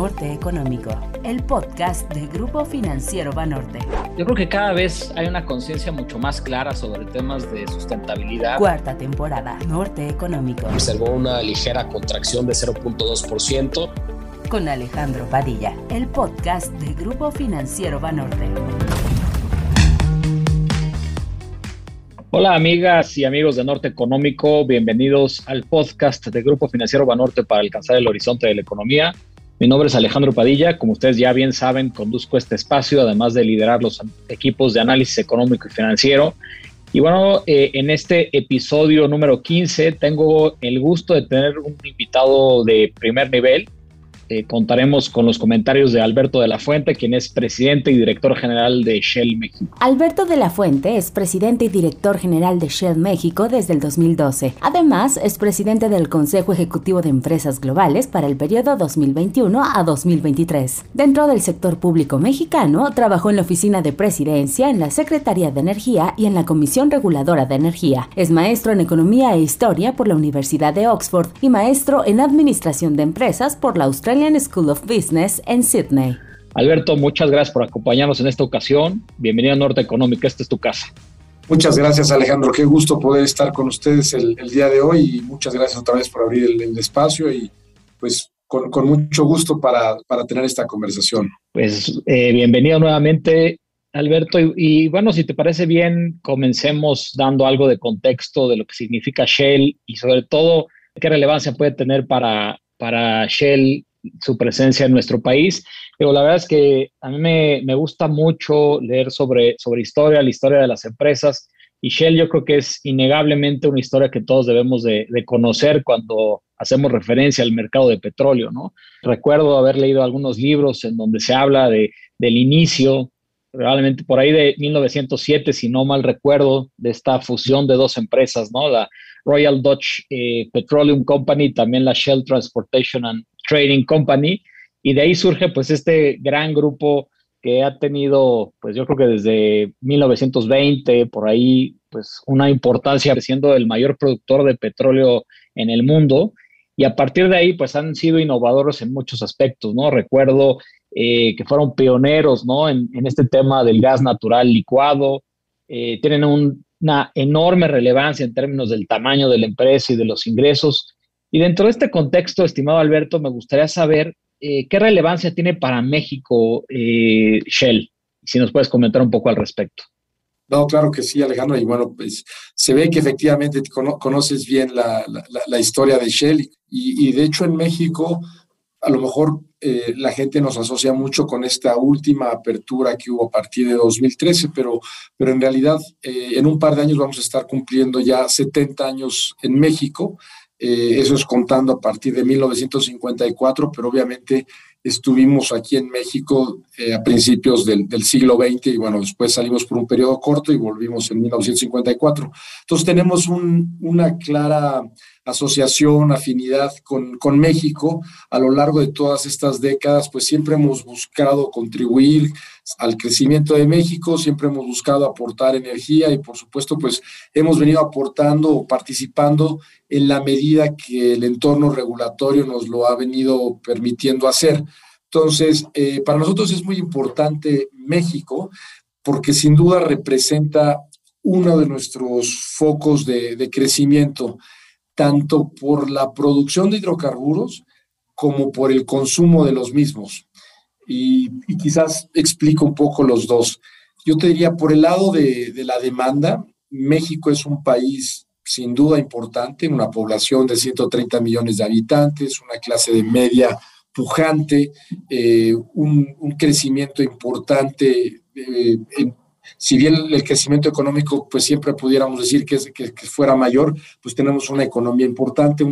Norte Económico, el podcast del Grupo Financiero Banorte. Yo creo que cada vez hay una conciencia mucho más clara sobre temas de sustentabilidad. Cuarta temporada, Norte Económico. Observó una ligera contracción de 0.2%. Con Alejandro Padilla, el podcast del Grupo Financiero Banorte. Hola amigas y amigos de Norte Económico, bienvenidos al podcast del Grupo Financiero Banorte para alcanzar el horizonte de la economía. Mi nombre es Alejandro Padilla, como ustedes ya bien saben, conduzco este espacio, además de liderar los equipos de análisis económico y financiero. Y bueno, eh, en este episodio número 15 tengo el gusto de tener un invitado de primer nivel, eh, contaremos con los comentarios de Alberto de la Fuente, quien es presidente y director general de Shell México. Alberto de la Fuente es presidente y director general de Shell México desde el 2012. Además, es presidente del Consejo Ejecutivo de Empresas Globales para el periodo 2021 a 2023. Dentro del sector público mexicano, trabajó en la Oficina de Presidencia, en la Secretaría de Energía y en la Comisión Reguladora de Energía. Es maestro en Economía e Historia por la Universidad de Oxford y maestro en Administración de Empresas por la Australia School of Business en Sydney. Alberto, muchas gracias por acompañarnos en esta ocasión. Bienvenido a Norte Económica, esta es tu casa. Muchas gracias Alejandro, qué gusto poder estar con ustedes el, día de hoy y muchas gracias otra vez por abrir el, espacio y pues con, mucho gusto para, tener esta conversación. Pues eh, bienvenido nuevamente Alberto y, bueno, si te parece bien, comencemos dando algo de contexto de lo que significa Shell y sobre todo qué relevancia puede tener para, para Shell su presencia en nuestro país. Pero la verdad es que a mí me, gusta mucho leer sobre, sobre historia, la historia de las empresas. Y Shell yo creo que es innegablemente una historia que todos debemos de, conocer cuando hacemos referencia al mercado de petróleo, ¿no? Recuerdo haber leído algunos libros en donde se habla de, del inicio, probablemente por ahí de 1907, si no mal recuerdo, de esta fusión de dos empresas, ¿no? La Royal Dutch eh, Petroleum Company, también la Shell Transportation and Trading Company, y de ahí surge pues este gran grupo que ha tenido, pues yo creo que desde 1920, por ahí, pues una importancia siendo el mayor productor de petróleo en el mundo. Y a partir de ahí, pues han sido innovadores en muchos aspectos, ¿no? Recuerdo eh, que fueron pioneros, ¿no? En, este tema del gas natural licuado. Eh, tienen una enorme relevancia en términos del tamaño de la empresa y de los ingresos. Y dentro de este contexto, estimado Alberto, me gustaría saber eh, qué relevancia tiene para México eh, Shell, si nos puedes comentar un poco al respecto. No, claro que sí, Alejandro. Y bueno, pues se ve que efectivamente conoces bien la, historia de Shell. Y, de hecho en México, a lo mejor eh, la gente nos asocia mucho con esta última apertura que hubo a partir de 2013, pero, pero en realidad en un par de años vamos a estar cumpliendo ya 70 años en México. Eh, eso es contando a partir de 1954, pero obviamente estuvimos aquí en México eh, a principios del, siglo XX y bueno, después salimos por un periodo corto y volvimos en 1954. Entonces tenemos una clara asociación, afinidad con, con, México a lo largo de todas estas décadas, pues siempre hemos buscado contribuir al crecimiento de México, siempre hemos buscado aportar energía y por supuesto pues hemos venido aportando o participando en la medida que el entorno regulatorio nos lo ha venido permitiendo hacer. Entonces, eh, para nosotros es muy importante México porque sin duda representa uno de nuestros focos de, de crecimiento tanto por la producción de hidrocarburos como por el consumo de los mismos. Y, quizás explico un poco los dos. Yo te diría, por el lado de, la demanda, México es un país sin duda importante, una población de 130 millones de habitantes, una clase de media pujante, eh, un, crecimiento importante eh, en si bien el crecimiento económico, pues siempre pudiéramos decir que, que, fuera mayor, pues tenemos una economía importante,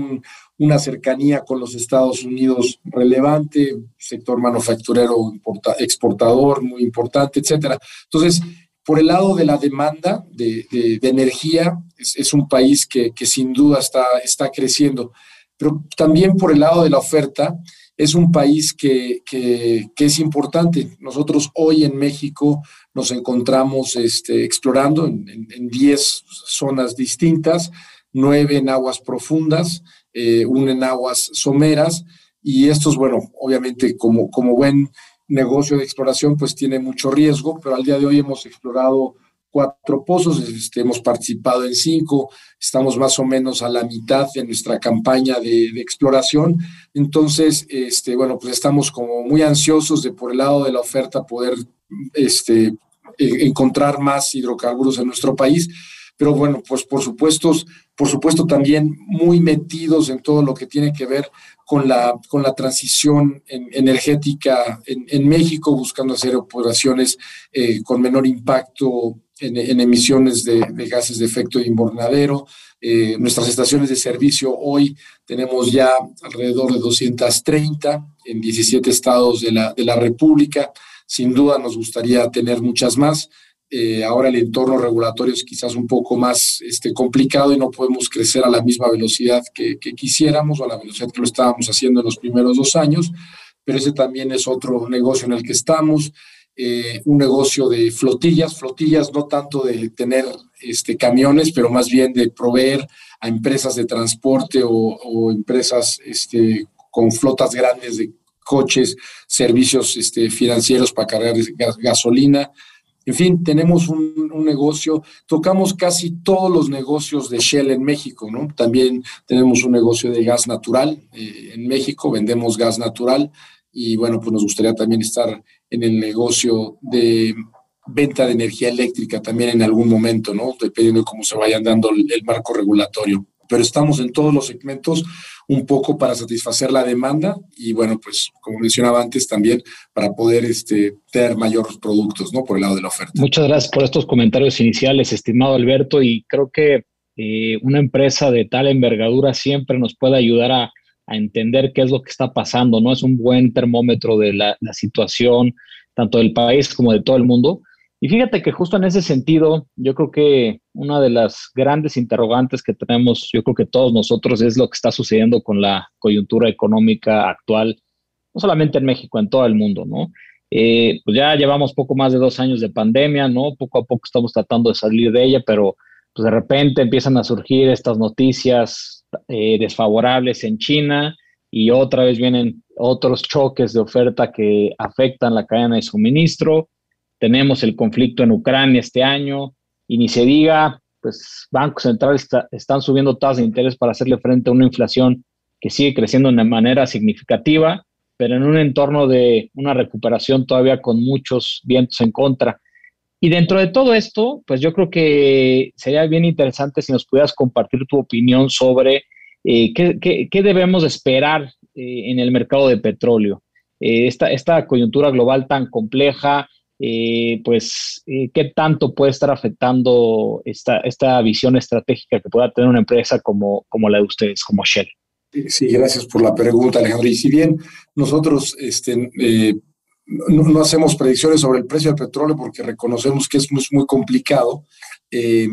una cercanía con los Estados Unidos relevante, sector manufacturero exportador muy importante, etcétera. Entonces, por el lado de la demanda de, de, energía, es, un país que, que, sin duda está, está creciendo, pero también por el lado de la oferta, es un país que, que, es importante. Nosotros hoy en México nos encontramos este, explorando en 10 zonas distintas, nueve en aguas profundas, eh, en aguas someras, Y estos, bueno, obviamente como, como buen negocio de exploración, pues tiene mucho riesgo, pero al día de hoy hemos explorado cuatro pozos, hemos participado en cinco, estamos más o menos a la mitad de nuestra campaña de, exploración. Entonces, este, bueno, pues estamos como muy ansiosos de por el lado de la oferta poder este, e, encontrar más hidrocarburos en nuestro país. Pero bueno, pues por supuesto, por supuesto también muy metidos en todo lo que tiene que ver con la, con la transición energética en, México, buscando hacer operaciones eh, con menor impacto en, emisiones de, gases de efecto invernadero. Eh, nuestras estaciones de servicio hoy tenemos ya alrededor de 230 en 17 estados de la, de la República. Sin duda nos gustaría tener muchas más. Eh, ahora el entorno regulatorio es quizás un poco más este, complicado y no podemos crecer a la misma velocidad que, que, quisiéramos o a la velocidad que lo estábamos haciendo en los primeros dos años, pero ese también es otro negocio en el que estamos. Eh, un negocio de flotillas, flotillas no tanto de tener este, camiones, pero más bien de proveer a empresas de transporte o, empresas este, con flotas grandes de coches, servicios este, financieros para cargar gasolina. En fin, tenemos un, negocio, tocamos casi todos los negocios de Shell en México, ¿no? También tenemos un negocio de gas natural eh, en México, vendemos gas natural y bueno, pues nos gustaría también estar en el negocio de venta de energía eléctrica también en algún momento, ¿no? Dependiendo de cómo se vayan dando el, marco regulatorio. Pero estamos en todos los segmentos un poco para satisfacer la demanda y bueno, pues como mencionaba antes también para poder este, tener mayores productos, ¿no? Por el lado de la oferta. Muchas gracias por estos comentarios iniciales, estimado Alberto, y creo que eh, una empresa de tal envergadura siempre nos puede ayudar a a entender qué es lo que está pasando, ¿no? Es un buen termómetro de la, situación, tanto del país como de todo el mundo. Y fíjate que justo en ese sentido, yo creo que una de las grandes interrogantes que tenemos, yo creo que todos nosotros, es lo que está sucediendo con la coyuntura económica actual, no solamente en México, en todo el mundo, ¿no? Eh, pues ya llevamos poco más de dos años de pandemia, ¿no? Poco a poco estamos tratando de salir de ella, pero pues de repente empiezan a surgir estas noticias eh, desfavorables en China y otra vez vienen otros choques de oferta que afectan la cadena de suministro. Tenemos el conflicto en Ucrania este año y ni se diga, pues bancos centrales están subiendo tasas de interés para hacerle frente a una inflación que sigue creciendo de manera significativa, pero en un entorno de una recuperación todavía con muchos vientos en contra. Y dentro de todo esto, pues yo creo que sería bien interesante si nos pudieras compartir tu opinión sobre eh, qué, debemos esperar eh, en el mercado de petróleo. Eh, esta, coyuntura global tan compleja, pues, ¿qué tanto puede estar afectando esta, visión estratégica que pueda tener una empresa como, como la de ustedes, como Shell? Sí, gracias por la pregunta, Alejandro. Y si bien nosotros este, no, hacemos predicciones sobre el precio del petróleo porque reconocemos que es muy, muy complicado. Eh,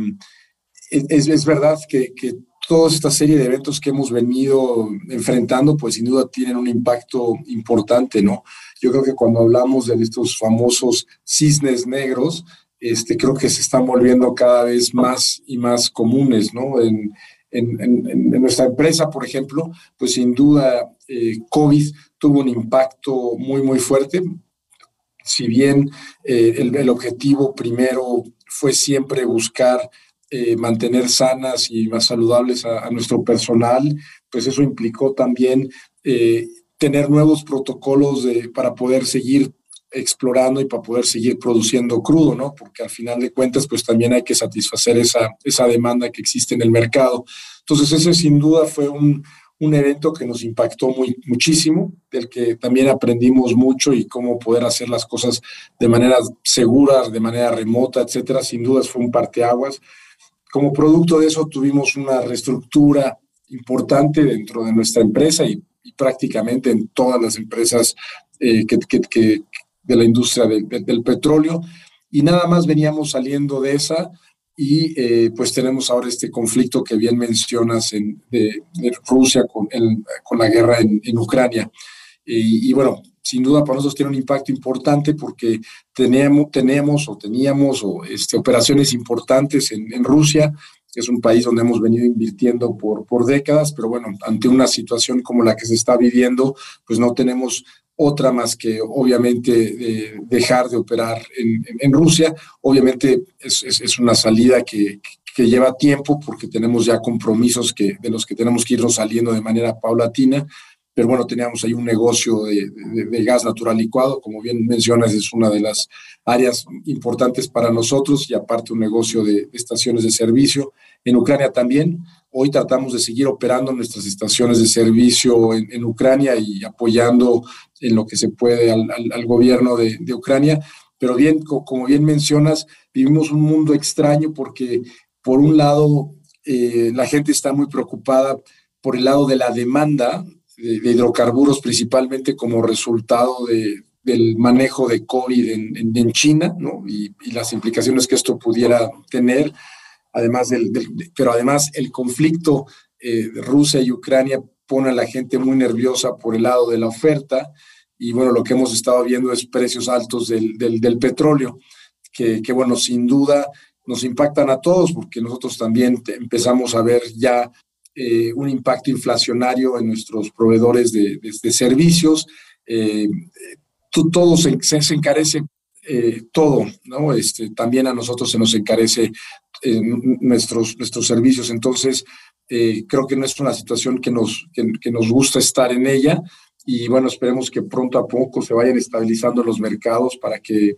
es, es, verdad que, que, toda esta serie de eventos que hemos venido enfrentando, pues sin duda tienen un impacto importante, ¿no? Yo creo que cuando hablamos de estos famosos cisnes negros, este, creo que se están volviendo cada vez más y más comunes, ¿no? En, en, en, nuestra empresa, por ejemplo, pues sin duda eh, COVID tuvo un impacto muy, muy fuerte si bien eh, el, objetivo primero fue siempre buscar eh, mantener sanas y más saludables a, nuestro personal, pues eso implicó también eh, tener nuevos protocolos para poder seguir explorando y para poder seguir produciendo crudo, ¿no? Porque al final de cuentas, pues también hay que satisfacer esa, esa demanda que existe en el mercado. Entonces, ese sin duda fue un, un evento que nos impactó muy, muchísimo, del que también aprendimos mucho y cómo poder hacer las cosas de manera segura, de manera remota, etcétera. Sin dudas fue un parteaguas. Como producto de eso tuvimos una reestructura importante dentro de nuestra empresa y, prácticamente en todas las empresas eh, que, de la industria del petróleo. Y nada más veníamos saliendo de esa y eh, pues tenemos ahora este conflicto que bien mencionas en, de, Rusia con, con, la guerra en, en Ucrania. Y, bueno, sin duda para nosotros tiene un impacto importante porque tenemos, tenemos o teníamos o, este, operaciones importantes en, en Rusia es un país donde hemos venido invirtiendo por, por décadas, pero bueno, ante una situación como la que se está viviendo, pues no tenemos otra más que obviamente dejar de operar en, Rusia. Obviamente es, una salida que, que, lleva tiempo porque tenemos ya compromisos que, de los que tenemos que irnos saliendo de manera paulatina, pero bueno, teníamos ahí un negocio de, gas natural licuado, como bien mencionas, es una de las áreas importantes para nosotros y aparte un negocio de, estaciones de servicio. En Ucrania también, hoy tratamos de seguir operando nuestras estaciones de servicio en, Ucrania y apoyando en lo que se puede al, gobierno de, Ucrania, pero bien, como bien mencionas, vivimos un mundo extraño porque por un lado eh, la gente está muy preocupada por el lado de la demanda de, hidrocarburos principalmente como resultado de, del manejo de COVID en, China, ¿no? Y, las implicaciones que esto pudiera tener, además del, pero además el conflicto eh, Rusia y Ucrania pone a la gente muy nerviosa por el lado de la oferta y bueno, lo que hemos estado viendo es precios altos del, del, petróleo, que, que, bueno, sin duda nos impactan a todos porque nosotros también empezamos a ver ya eh, un impacto inflacionario en nuestros proveedores de, servicios. Eh, todo se, se encarece, eh, todo, ¿no? Este, también a nosotros se nos encarece nuestros, nuestros servicios. Entonces, creo que no es una situación que nos, que, nos gusta estar en ella y bueno, esperemos que pronto a poco se vayan estabilizando los mercados para que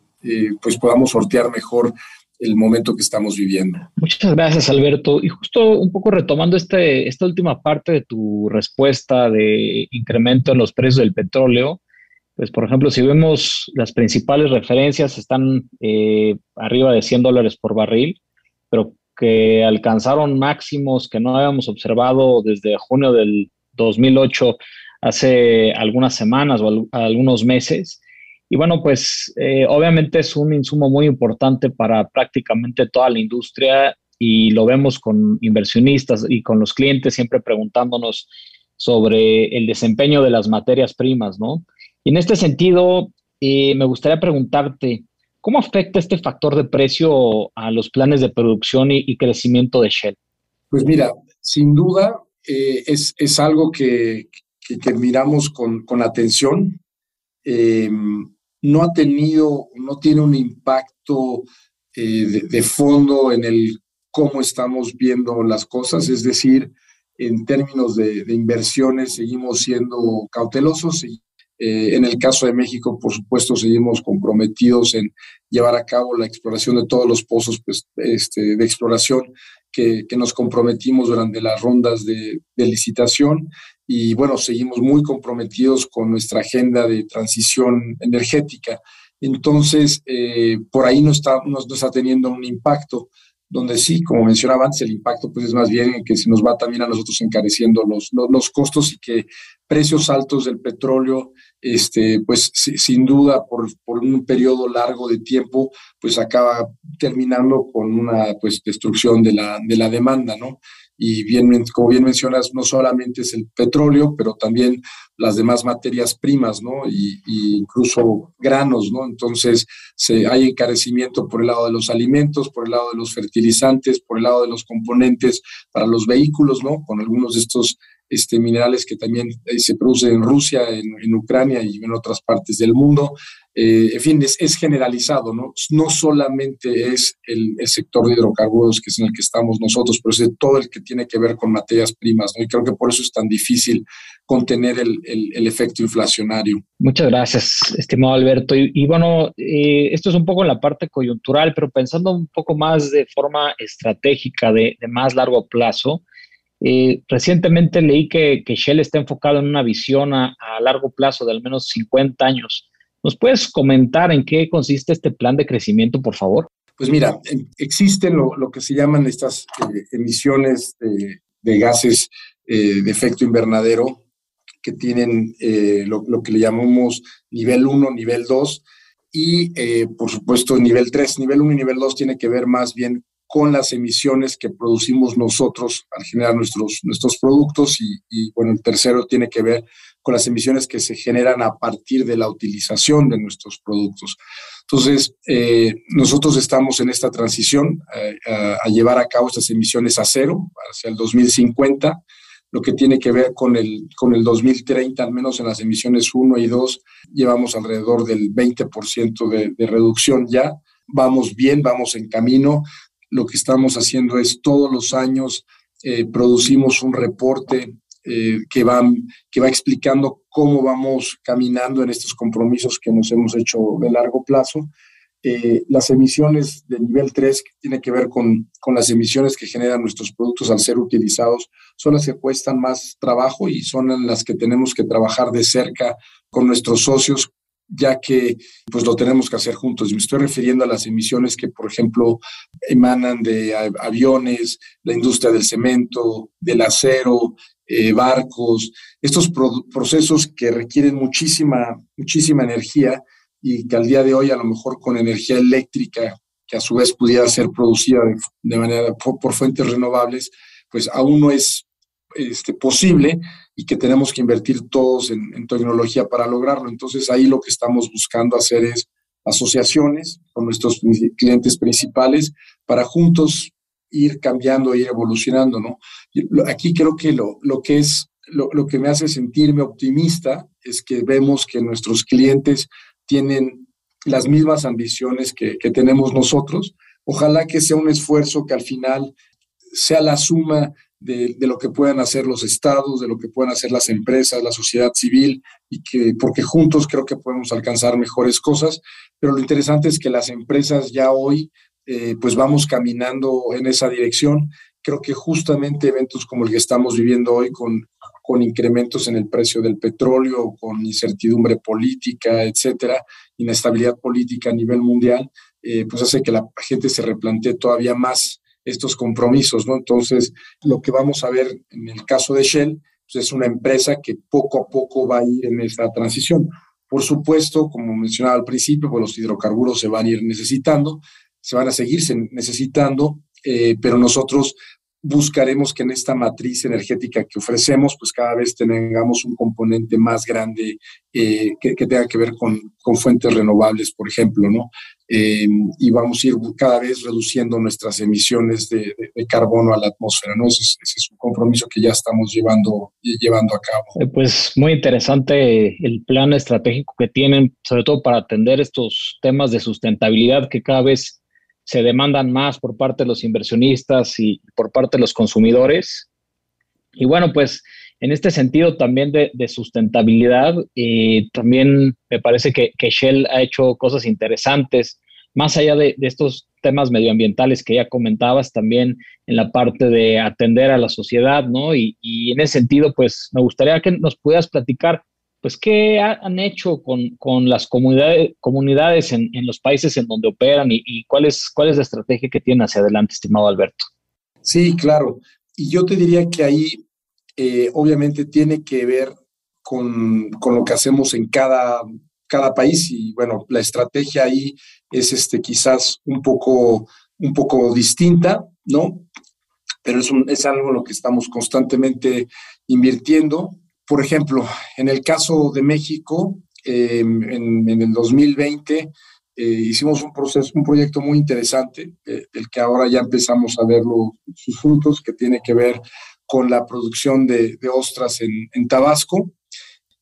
pues podamos sortear mejor el momento que estamos viviendo. Muchas gracias, Alberto. Y justo un poco retomando este, esta última parte de tu respuesta de incremento en los precios del petróleo, pues por ejemplo, si vemos las principales referencias están eh, arriba de 100 dólares por barril, pero que alcanzaron máximos que no habíamos observado desde junio del 2008, hace algunas semanas o algunos meses. Y bueno, pues eh, obviamente es un insumo muy importante para prácticamente toda la industria y lo vemos con inversionistas y con los clientes siempre preguntándonos sobre el desempeño de las materias primas, ¿no? Y en este sentido, eh, me gustaría preguntarte, ¿cómo afecta este factor de precio a los planes de producción y, crecimiento de Shell? Pues mira, sin duda eh, es, es, algo que, que, miramos con, con atención no ha tenido, no tiene un impacto eh, de, fondo en el cómo estamos viendo las cosas, es decir, en términos de, inversiones seguimos siendo cautelosos y eh, en el caso de México, por supuesto, seguimos comprometidos en llevar a cabo la exploración de todos los pozos pues, este, de exploración que, nos comprometimos durante las rondas de, de licitación y bueno, seguimos muy comprometidos con nuestra agenda de transición energética. Entonces, eh, por ahí no está, no, está teniendo un impacto, donde sí, como mencionaba antes, el impacto pues es más bien que se nos va también a nosotros encareciendo los, los, costos y que precios altos del petróleo, este, pues sin duda por, por, un periodo largo de tiempo, pues acaba terminando con una pues destrucción de la, de la demanda, ¿no? Y bien, como bien mencionas, no solamente es el petróleo, pero también las demás materias primas, ¿no? Y, incluso granos, ¿no? Entonces, se, hay encarecimiento por el lado de los alimentos, por el lado de los fertilizantes, por el lado de los componentes para los vehículos, ¿no? Con algunos de estos este, minerales que también eh, se producen en Rusia, en, Ucrania y en otras partes del mundo. Eh, en fin, es, generalizado, ¿no? No solamente es el, sector de hidrocarburos que es en el que estamos nosotros, pero es de todo el que tiene que ver con materias primas, ¿no? Y creo que por eso es tan difícil contener el, efecto inflacionario. Muchas gracias, estimado Alberto. Y, bueno, eh, esto es un poco en la parte coyuntural, pero pensando un poco más de forma estratégica, de, de más largo plazo, eh, recientemente leí que, Shell está enfocado en una visión a, largo plazo de al menos 50 años. ¿Nos puedes comentar en qué consiste este plan de crecimiento, por favor? Pues mira, existen lo, que se llaman estas eh, emisiones de, gases eh, de efecto invernadero que tienen lo, lo, que le llamamos nivel 1, nivel 2 y por supuesto nivel 3. Nivel 1 y nivel 2 tiene que ver más bien con las emisiones que producimos nosotros al generar nuestros, nuestros productos y, bueno, el tercero tiene que ver con las emisiones que se generan a partir de la utilización de nuestros productos. Entonces, eh, nosotros estamos en esta transición eh, a, llevar a cabo estas emisiones a cero hacia el 2050, lo que tiene que ver con el, con el 2030, al menos en las emisiones 1 y 2, llevamos alrededor del 20% de, de reducción ya. Vamos bien, vamos en camino. Lo que estamos haciendo es todos los años eh, producimos un reporte eh, que, va, que va explicando cómo vamos caminando en estos compromisos que nos hemos hecho de largo plazo. Eh, las emisiones de nivel 3, que tiene que ver con, con, las emisiones que generan nuestros productos al ser utilizados, son las que cuestan más trabajo y son las que tenemos que trabajar de cerca con nuestros socios ya que pues lo tenemos que hacer juntos. Me estoy refiriendo a las emisiones que, por ejemplo, emanan de aviones, la industria del cemento, del acero, eh, barcos, estos procesos que requieren muchísima, muchísima energía y que al día de hoy a lo mejor con energía eléctrica, que a su vez pudiera ser producida de, manera por, fuentes renovables, pues aún no es este, posible y que tenemos que invertir todos en, tecnología para lograrlo. Entonces ahí lo que estamos buscando hacer es asociaciones con nuestros clientes principales para juntos ir cambiando, ir evolucionando, ¿no? Aquí creo que lo, lo que es, lo, lo, que me hace sentirme optimista es que vemos que nuestros clientes tienen las mismas ambiciones que tenemos nosotros. Ojalá que sea un esfuerzo que al final sea la suma de, lo que puedan hacer los estados, de lo que puedan hacer las empresas, la sociedad civil, y que porque juntos creo que podemos alcanzar mejores cosas. Pero lo interesante es que las empresas ya hoy eh, pues vamos caminando en esa dirección. Creo que justamente eventos como el que estamos viviendo hoy con, con incrementos en el precio del petróleo, con incertidumbre política, etcétera, inestabilidad política a nivel mundial, eh, pues hace que la gente se replantee todavía más estos compromisos, ¿no? Entonces, lo que vamos a ver en el caso de Shell, pues es una empresa que poco a poco va a ir en esta transición. Por supuesto, como mencionaba al principio, pues los hidrocarburos se van a ir necesitando, se van a seguir necesitando, eh, pero nosotros buscaremos que en esta matriz energética que ofrecemos, pues cada vez tengamos un componente más grande eh, que, tenga que ver con, con, fuentes renovables, por ejemplo, ¿no? Eh, y vamos a ir cada vez reduciendo nuestras emisiones de, carbono a la atmósfera, ¿no? Ese es, un compromiso que ya estamos llevando, llevando a cabo. Pues muy interesante el plan estratégico que tienen, sobre todo para atender estos temas de sustentabilidad que cada vez se demandan más por parte de los inversionistas y por parte de los consumidores. Y bueno, pues en este sentido también de, sustentabilidad, eh, también me parece que, Shell ha hecho cosas interesantes, más allá de, estos temas medioambientales que ya comentabas, también en la parte de atender a la sociedad, ¿no? Y, y en ese sentido, pues me gustaría que nos pudieras platicar pues, ¿qué han hecho con, las comunidades, comunidades en, los países en donde operan y, cuál, es, cuál es la estrategia que tienen hacia adelante, estimado Alberto? Sí, claro. Y yo te diría que ahí eh, obviamente tiene que ver con, lo que hacemos en cada, cada país y bueno, la estrategia ahí es este, quizás un poco, un poco distinta, ¿no? Pero es, es algo en lo que estamos constantemente invirtiendo por ejemplo, en el caso de México, em, en, el 2020 eh, hicimos un proceso, un proyecto muy interesante, eh, del que ahora ya empezamos a ver sus frutos, que tiene que ver con la producción de, ostras en, Tabasco.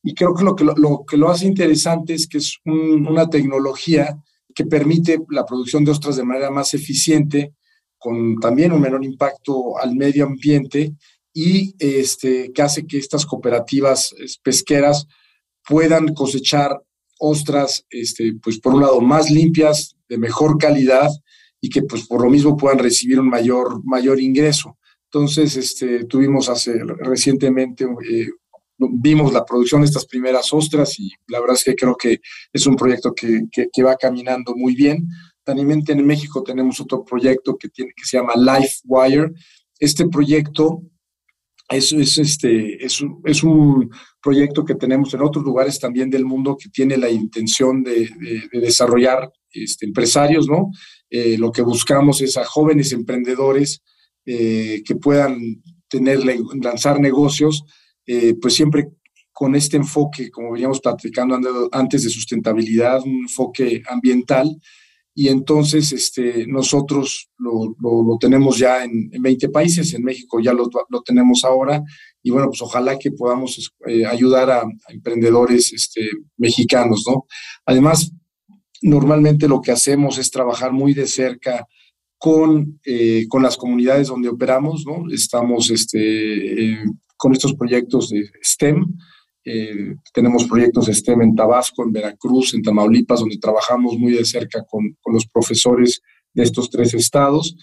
Y creo que lo que lo, que lo hace interesante es que es una tecnología que permite la producción de ostras de manera más eficiente, con también un menor impacto al medio ambiente y este, que hace que estas cooperativas pesqueras puedan cosechar ostras, este, pues por un lado, más limpias, de mejor calidad y que pues por lo mismo puedan recibir un mayor, mayor ingreso. Entonces, este, tuvimos hace recientemente, eh, vimos la producción de estas primeras ostras y la verdad es que creo que es un proyecto que, que, va caminando muy bien. También en México tenemos otro proyecto que, tiene, que se llama LifeWire. Este proyecto es, es, este, es, es un proyecto que tenemos en otros lugares también del mundo que tiene la intención de, desarrollar este, empresarios, ¿no? Eh, lo que buscamos es a jóvenes emprendedores eh, que puedan tener, lanzar negocios, eh, pues siempre con este enfoque, como veníamos platicando antes de sustentabilidad, un enfoque ambiental. Y entonces este, nosotros lo, lo, tenemos ya en, en, 20 países, en México ya lo, lo, tenemos ahora. Y bueno, pues ojalá que podamos eh, ayudar a, a, emprendedores este, mexicanos, ¿no? Además, normalmente lo que hacemos es trabajar muy de cerca con, eh, con las comunidades donde operamos, ¿no? Estamos este, eh, con estos proyectos de STEM. Eh, tenemos proyectos de STEM en Tabasco, en Veracruz, en Tamaulipas, donde trabajamos muy de cerca con, con los profesores de estos tres estados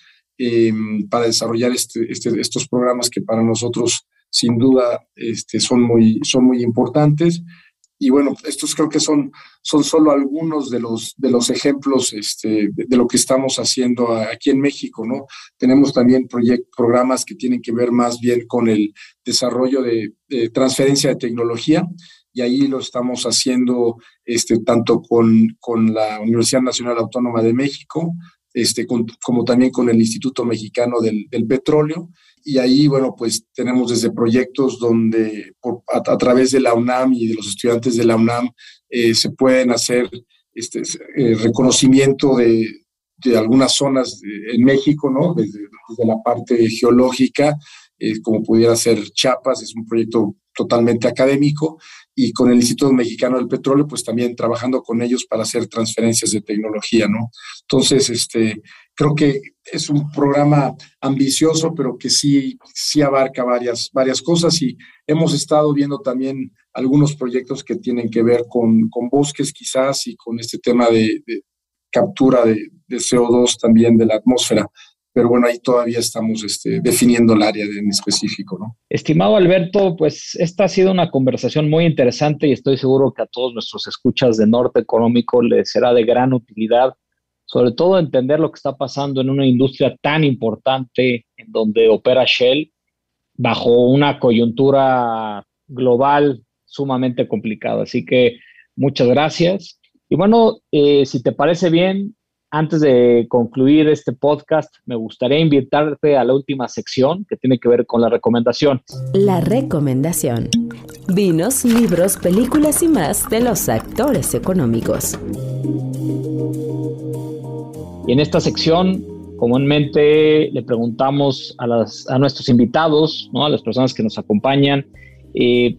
para desarrollar este, este, estos programas que para nosotros sin duda este, son, muy, son muy importantes. Y bueno, estos creo que son, son solo algunos de los, de los ejemplos este, de, lo que estamos haciendo aquí en México, ¿no? Tenemos también programas que tienen que ver más bien con el desarrollo de, transferencia de tecnología y ahí lo estamos haciendo este, tanto con, con la Universidad Nacional Autónoma de México, este, como también con el Instituto Mexicano del, del Petróleo y ahí, bueno, pues tenemos desde proyectos donde a, través de la UNAM y de los estudiantes de la UNAM eh, se pueden hacer este eh, reconocimiento de, de, algunas zonas en México, ¿no? Desde, desde la parte geológica, eh, como pudiera ser Chiapas, es un proyecto totalmente académico, y con el Instituto Mexicano del Petróleo, pues también trabajando con ellos para hacer transferencias de tecnología, ¿no? Entonces, este, creo que es un programa ambicioso, pero que sí, sí abarca varias, varias cosas y hemos estado viendo también algunos proyectos que tienen que ver con, con bosques quizás y con este tema de, captura de, de, CO2 también de la atmósfera. Pero bueno, ahí todavía estamos este, definiendo el área en específico, ¿no? Estimado Alberto, pues esta ha sido una conversación muy interesante y estoy seguro que a todos nuestros escuchas de Norte Económico les será de gran utilidad sobre todo entender lo que está pasando en una industria tan importante en donde opera Shell bajo una coyuntura global sumamente complicada. Así que muchas gracias. Y bueno, eh, si te parece bien, antes de concluir este podcast, me gustaría invitarte a la última sección que tiene que ver con la recomendación. La recomendación. Vinos, libros, películas y más de los actores económicos. Y en esta sección, comúnmente le preguntamos a, las, a nuestros invitados, ¿no? a las personas que nos acompañan, eh,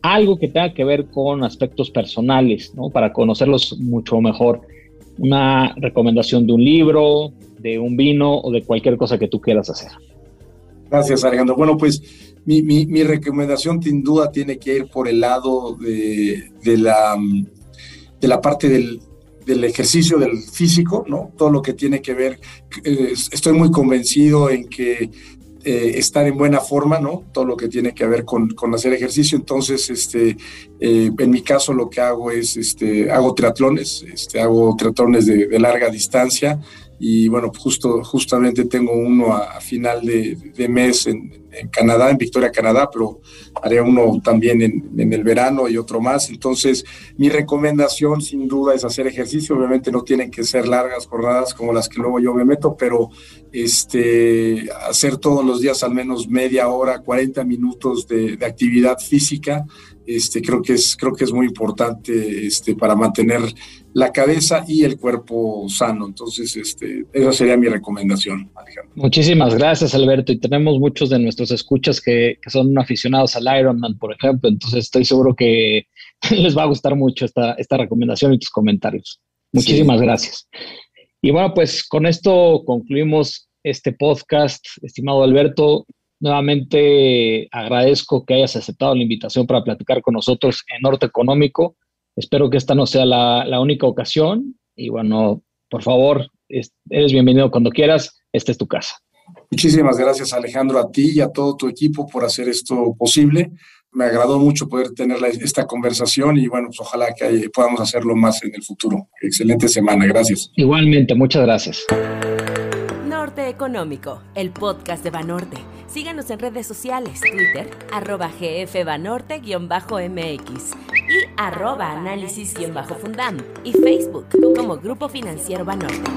algo que tenga que ver con aspectos personales, ¿no? para conocerlos mucho mejor. Una recomendación de un libro, de un vino o de cualquier cosa que tú quieras hacer. Gracias, Alejandro. Bueno, pues mi, mi, recomendación sin duda tiene que ir por el lado de, de la, de la parte del, del ejercicio del físico, ¿no? Todo lo que tiene que ver, eh, estoy muy convencido en que eh, estar en buena forma, ¿no? Todo lo que tiene que ver con, con hacer ejercicio. Entonces, este, eh, en mi caso lo que hago es, este, hago triatlones, este, hago triatlones de, de larga distancia y bueno, justo, justamente tengo uno a, final de, de mes en, en, Canadá, en Victoria, Canadá, pero haré uno también en, en, el verano y otro más. Entonces, mi recomendación sin duda es hacer ejercicio. Obviamente no tienen que ser largas jornadas como las que luego yo me meto, pero este, hacer todos los días al menos media hora, 40 minutos de, de actividad física este, creo, que es, creo que es muy importante este, para mantener la cabeza y el cuerpo sano. Entonces, este, esa sería mi recomendación, Alejandro. Muchísimas gracias, Alberto. Y tenemos muchos de nuestros escuchas que, que son aficionados al Ironman, por ejemplo. Entonces, estoy seguro que les va a gustar mucho esta, esta recomendación y tus comentarios. Muchísimas sí. gracias. Y bueno, pues con esto concluimos este podcast, estimado Alberto. Nuevamente agradezco que hayas aceptado la invitación para platicar con nosotros en Norte Económico. Espero que esta no sea la, la única ocasión. Y bueno, por favor, es, eres bienvenido cuando quieras. Esta es tu casa. Muchísimas gracias, Alejandro, a ti y a todo tu equipo por hacer esto posible. Me agradó mucho poder tener la, esta conversación y bueno, pues ojalá que hay, podamos hacerlo más en el futuro. Excelente semana, gracias. Igualmente, muchas gracias. Norte Económico, el podcast de Banorte. Síganos en redes sociales, Twitter, arroba gfbanorte-mx y arroba análisis-fundam y Facebook como Grupo Financiero Banorte.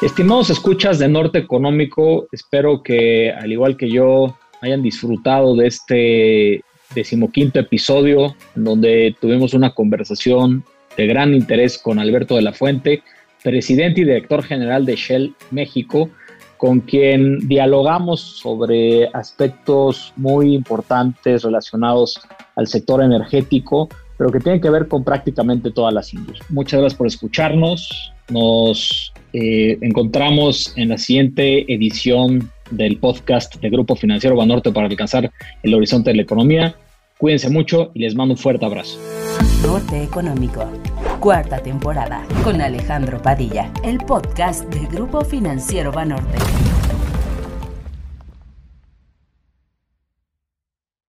Estimados escuchas de Norte Económico, espero que al igual que yo hayan disfrutado de este decimoquinto episodio, en donde tuvimos una conversación de gran interés con Alberto de la Fuente, presidente y director general de Shell México, con quien dialogamos sobre aspectos muy importantes relacionados al sector energético, pero que tienen que ver con prácticamente todas las industrias. Muchas gracias por escucharnos. Nos eh, encontramos en la siguiente edición del podcast de Grupo Financiero Banorte para alcanzar el horizonte de la economía. Cuídense mucho y les mando un fuerte abrazo. Norte Económico, cuarta temporada, con Alejandro Padilla, el podcast de Grupo Financiero Banorte.